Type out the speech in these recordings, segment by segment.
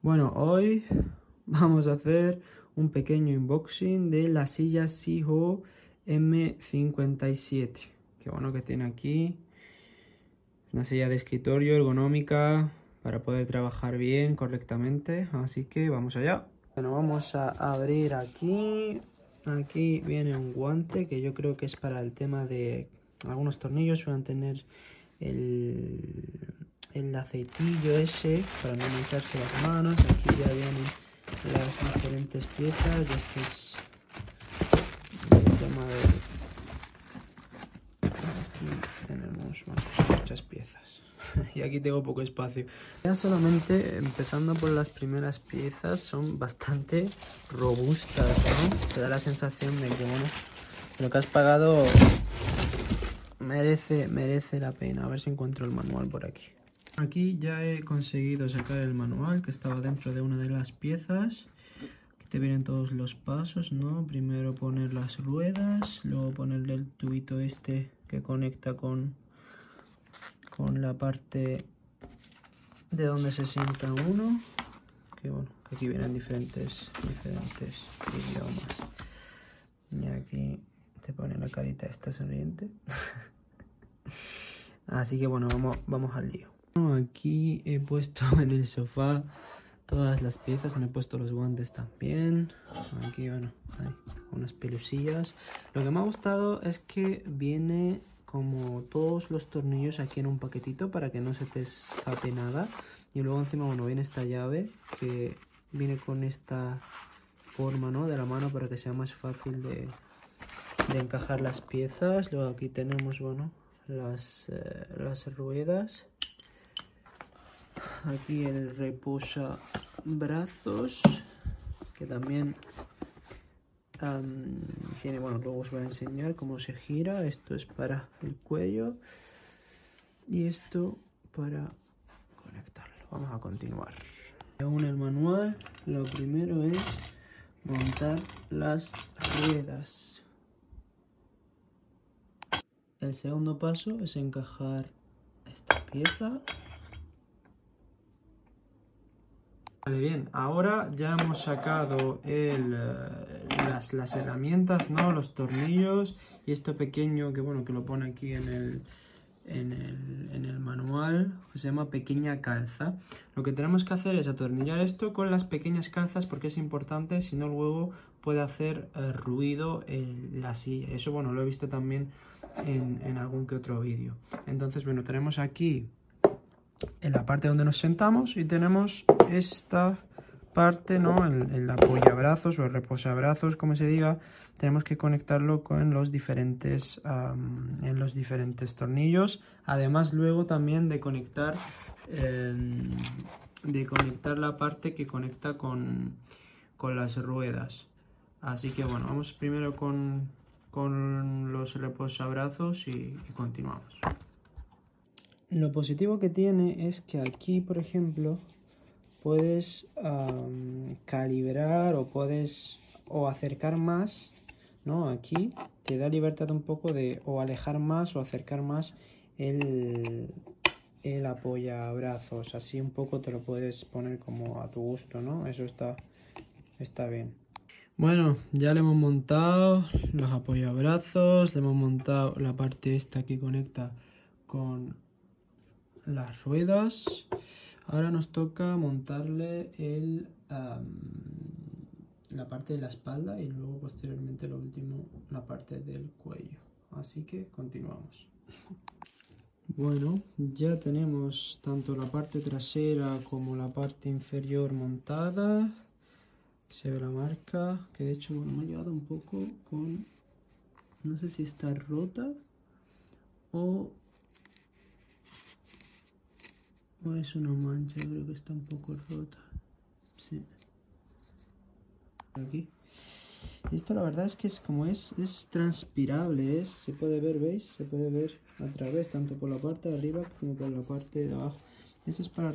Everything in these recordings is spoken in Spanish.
Bueno, hoy vamos a hacer un pequeño unboxing de la silla Siho M57. Qué bueno que tiene aquí. Una silla de escritorio ergonómica para poder trabajar bien, correctamente. Así que vamos allá. Bueno, vamos a abrir aquí. Aquí viene un guante que yo creo que es para el tema de algunos tornillos. A tener el el aceitillo ese para no mancharse las manos. Aquí ya vienen las diferentes piezas. Este es. Aquí tenemos muchas piezas. y aquí tengo poco espacio. Ya solamente empezando por las primeras piezas son bastante robustas. Te da la sensación de que, bueno, lo que has pagado merece, merece la pena. A ver si encuentro el manual por aquí. Aquí ya he conseguido sacar el manual que estaba dentro de una de las piezas. Aquí te vienen todos los pasos, ¿no? Primero poner las ruedas, luego ponerle el tubito este que conecta con, con la parte de donde se sienta uno. Que bueno, que aquí vienen diferentes, diferentes idiomas. Y aquí te pone la carita esta sonriente. Así que bueno, vamos, vamos al lío. Aquí he puesto en el sofá todas las piezas, me he puesto los guantes también. Aquí, bueno, hay unas pelusillas. Lo que me ha gustado es que viene como todos los tornillos aquí en un paquetito para que no se te escape nada. Y luego encima, bueno, viene esta llave que viene con esta forma, ¿no? De la mano para que sea más fácil de, de encajar las piezas. Luego aquí tenemos, bueno, las, eh, las ruedas aquí el reposa brazos que también tiene bueno luego os voy a enseñar cómo se gira. Esto es para el cuello y esto para conectarlo. Vamos a continuar. Según el manual. Lo primero es montar las ruedas. El segundo paso es encajar esta pieza Vale, bien, ahora ya hemos sacado eh, las, herramientas, ¿no? Los tornillos y esto pequeño que, bueno, que lo pone aquí en el, manual, que se llama pequeña calza. Lo que tenemos que hacer es atornillar esto con las pequeñas calzas porque es importante, si no luego puede hacer eh, ruido en la silla. Eso, bueno, lo he visto también en algún que otro vídeo. Entonces, bueno, tenemos aquí en la parte donde nos sentamos y tenemos esta parte, ¿no? El, el apoyabrazos o el reposabrazos, como se diga, tenemos que conectarlo con los diferentes, en los diferentes tornillos. Además, luego también de conectar, em, de conectar la parte que conecta con, con las ruedas. Así que bueno, vamos primero con, con los reposabrazos y, y continuamos. Lo positivo que tiene es que aquí, por ejemplo, puedes calibrar o puedes o acercar más, ¿no? Aquí te da libertad un poco de o alejar más o acercar más el, el apoyabrazos. Así un poco te lo puedes poner como a tu gusto, ¿no? Eso está, está bien. Bueno, ya le hemos montado los apoyabrazos, le hemos montado la parte esta que conecta con las ruedas. Ahora nos toca montarle el, la parte de la espalda y luego posteriormente lo último la parte del cuello. Así que continuamos. Bueno, ya tenemos tanto la parte trasera como la parte inferior montada. Se ve la marca, que de hecho me ha llevado un poco con... No sé si está rota o es una mancha, creo que está un poco rota. Sí. Aquí. Esto la verdad es que es como es, es transpirable, se puede ver, ¿veis? Se puede ver a través, tanto por la parte de arriba como por la parte de abajo. Esto es para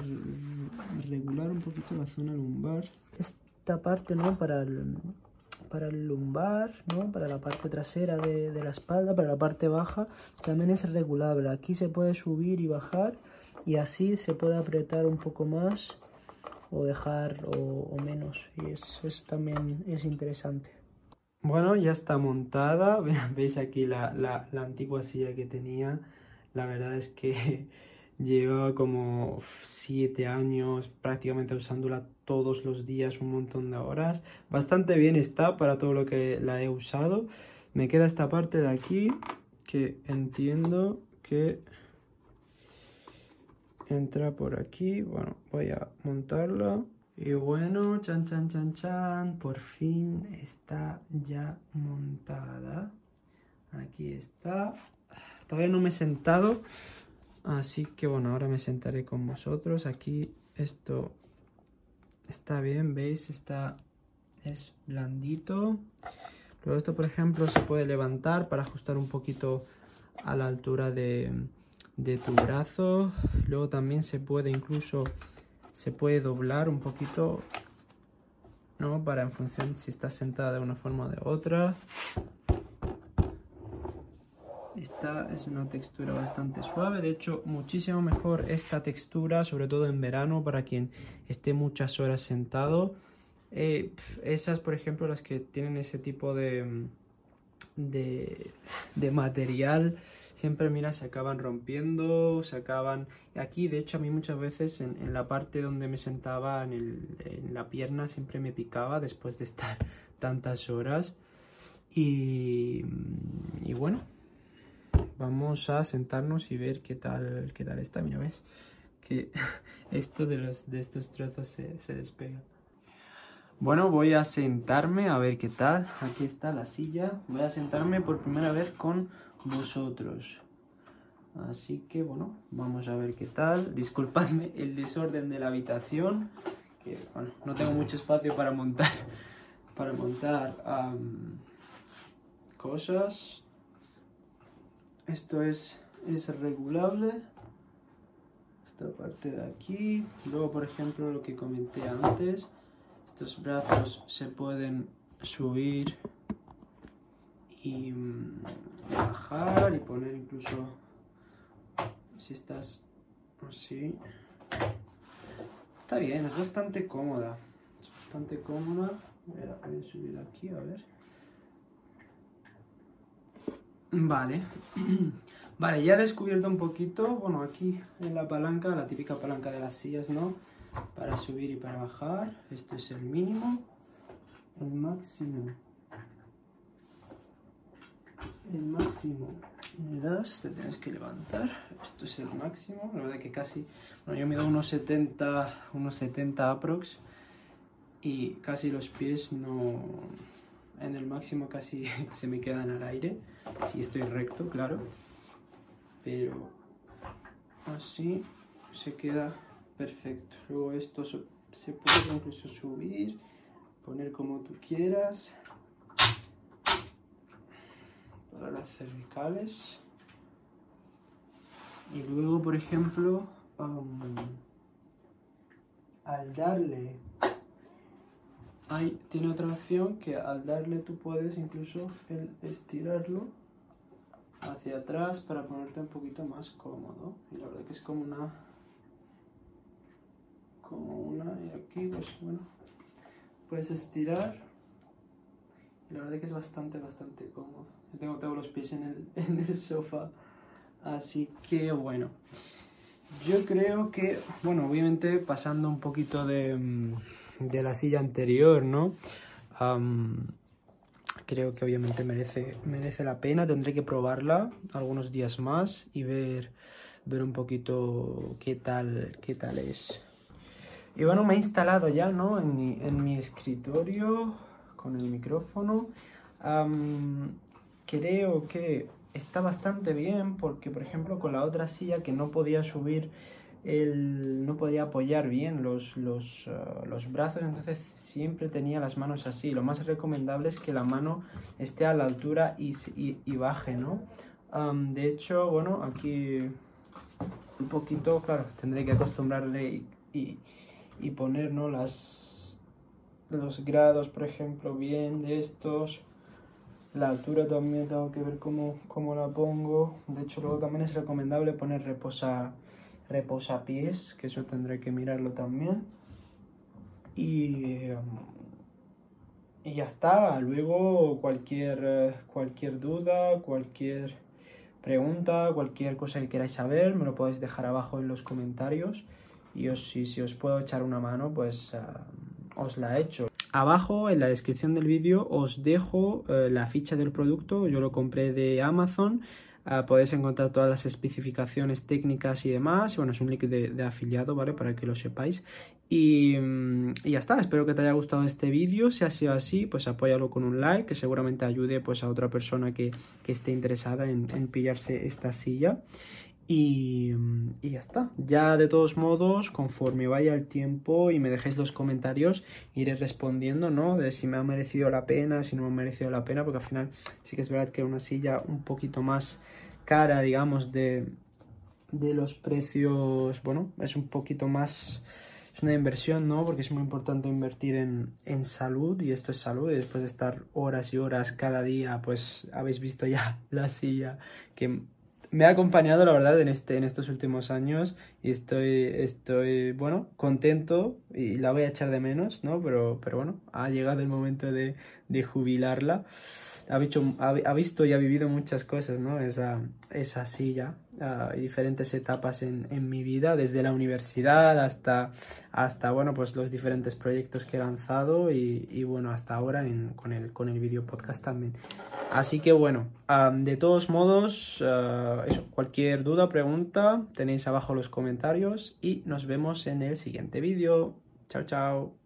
regular un poquito la zona lumbar. Esta parte, ¿no? Para el, para lumbar, ¿no? Para la parte trasera de, de la espalda, para la parte baja, también es regulable. Aquí se puede subir y bajar y así se puede apretar un poco más o dejar o, menos. Y es, también es interesante. Bueno, ya está montada, veis aquí la, la, la antigua silla que tenía, la verdad es que llevaba como 7 años prácticamente usándola todos los días un montón de horas, bastante bien está para todo lo que la he usado, me queda esta parte de aquí que entiendo que entra por aquí. Bueno, voy a montarla. Y bueno, chan, chan, chan, chan, por fin está ya montada. Aquí está. Todavía no me he sentado, así que bueno, ahora me sentaré con vosotros. Aquí esto está bien, ¿veis? Está, es blandito. Luego esto, por ejemplo, se puede levantar para ajustar un poquito a la altura de, de tu brazo. Luego también se puede incluso, se puede doblar un poquito, ¿no? Para en función si estás sentada de una forma o de otra. Esta es una textura bastante suave, de hecho muchísimo mejor esta textura, sobre todo en verano, para quien esté muchas horas sentado. Eh, esas, por ejemplo, las que tienen ese tipo de, de, de material, siempre, mira, se acaban rompiendo, se acaban... Aquí, de hecho, a mí muchas veces en, la parte donde me sentaba, en, el, en, la pierna, siempre me picaba después de estar tantas horas. Y, y bueno, vamos a sentarnos y ver qué tal, qué tal está. Mira, ves que esto de, los, de estos trozos se, se despega. Bueno, voy a sentarme a ver qué tal. Aquí está la silla. Voy a sentarme por primera vez con vosotros. Así que bueno, vamos a ver qué tal. Disculpadme el desorden de la habitación. Que bueno, no tengo mucho espacio para montar para montar cosas. Esto es, es regulable. Esta parte de aquí. Luego, por ejemplo, lo que comenté antes. Estos brazos se pueden subir y mm, bajar y poner incluso si estás así. Está bien es bastante cómoda es bastante cómoda. Voy a, subir aquí a ver. Vale. Vale ya he descubierto un poquito bueno aquí en la palanca la típica palanca de las sillas no para subir y para bajar. Esto es el mínimo el máximo el máximo le das, te tienes que levantar, esto es el máximo, la verdad que casi, bueno yo mido unos 70, unos 70 aprox y casi los pies no, en el máximo casi se me quedan al aire, si estoy recto, claro, pero así se queda perfecto, luego esto se puede incluso subir, poner como tú quieras, las cervicales. Y luego, por ejemplo, al darle, hay, tiene otra opción que al darle tú puedes incluso estirarlo hacia atrás para ponerte un poquito más cómodo. Y la verdad que es como una, como una, y aquí pues bueno, puedes estirar. La verdad que es bastante, bastante cómodo tengo todos los pies en el, en el sofá. Así que bueno. Yo creo que, bueno, obviamente pasando un poquito de, mm, de la silla anterior, ¿no? creo que obviamente merece, merece la pena. Tendré que probarla algunos días más y ver, ver un poquito qué tal, qué tal es. Y bueno, me he instalado ya, ¿no? En mi, en mi escritorio con el micrófono creo que está bastante bien porque, por ejemplo, con la otra silla que no podía subir, el, no podía apoyar bien los, los, uh, los, brazos, entonces siempre tenía las manos así. Lo más recomendable es que la mano esté a la altura y, y, baje, ¿no? De hecho, bueno, aquí un poquito, claro, tendré que acostumbrarle y poner, ¿no? Las, los grados, por ejemplo, bien de estos la altura también tengo que ver cómo, cómo la pongo. De hecho, luego también es recomendable poner reposa, pies, que eso tendré que mirarlo también. Y, y ya está. Luego cualquier, cualquier duda, cualquier pregunta, cualquier cosa que queráis saber, me lo podéis dejar abajo en los comentarios. Y os, si, si os puedo echar una mano, pues os la hecho. Abajo en la descripción del vídeo os dejo eh, la ficha del producto, yo lo compré de Amazon, uh, podéis encontrar todas las especificaciones técnicas y demás, bueno, es un link de, afiliado, ¿vale? Para que lo sepáis. Y, mm, y, ya está, espero que te haya gustado este vídeo, si ha sido así, pues apóyalo con un like, que seguramente ayude pues a otra persona que, que esté interesada en pillarse esta silla. Y, ya está. Ya de todos modos, conforme vaya el tiempo y me dejéis los comentarios, iré respondiendo, ¿no? De si me ha merecido la pena, si no me ha merecido la pena, porque al final sí que es verdad que una silla un poquito más cara, digamos, de, de los precios, bueno, es un poquito más... Es una inversión, ¿no? Porque es muy importante invertir en, en salud y esto es salud y después de estar horas y horas cada día, pues habéis visto ya la silla que me ha acompañado, la verdad, en, este, en estos últimos años y estoy, estoy, bueno, contento y la voy a echar de menos, ¿no? Pero, pero bueno, ha llegado el momento de, de jubilarla. Ha, ha, visto y ha vivido muchas cosas, ¿no? Esa, esa silla, uh, diferentes etapas en, en, mi vida, desde la universidad hasta, hasta, bueno, pues los diferentes proyectos que he lanzado y, bueno, hasta ahora en, con, el, con el video podcast también. Así que bueno, de todos modos, uh, eso, cualquier duda, pregunta, tenéis abajo los comentarios y nos vemos en el siguiente vídeo. Chao, chao.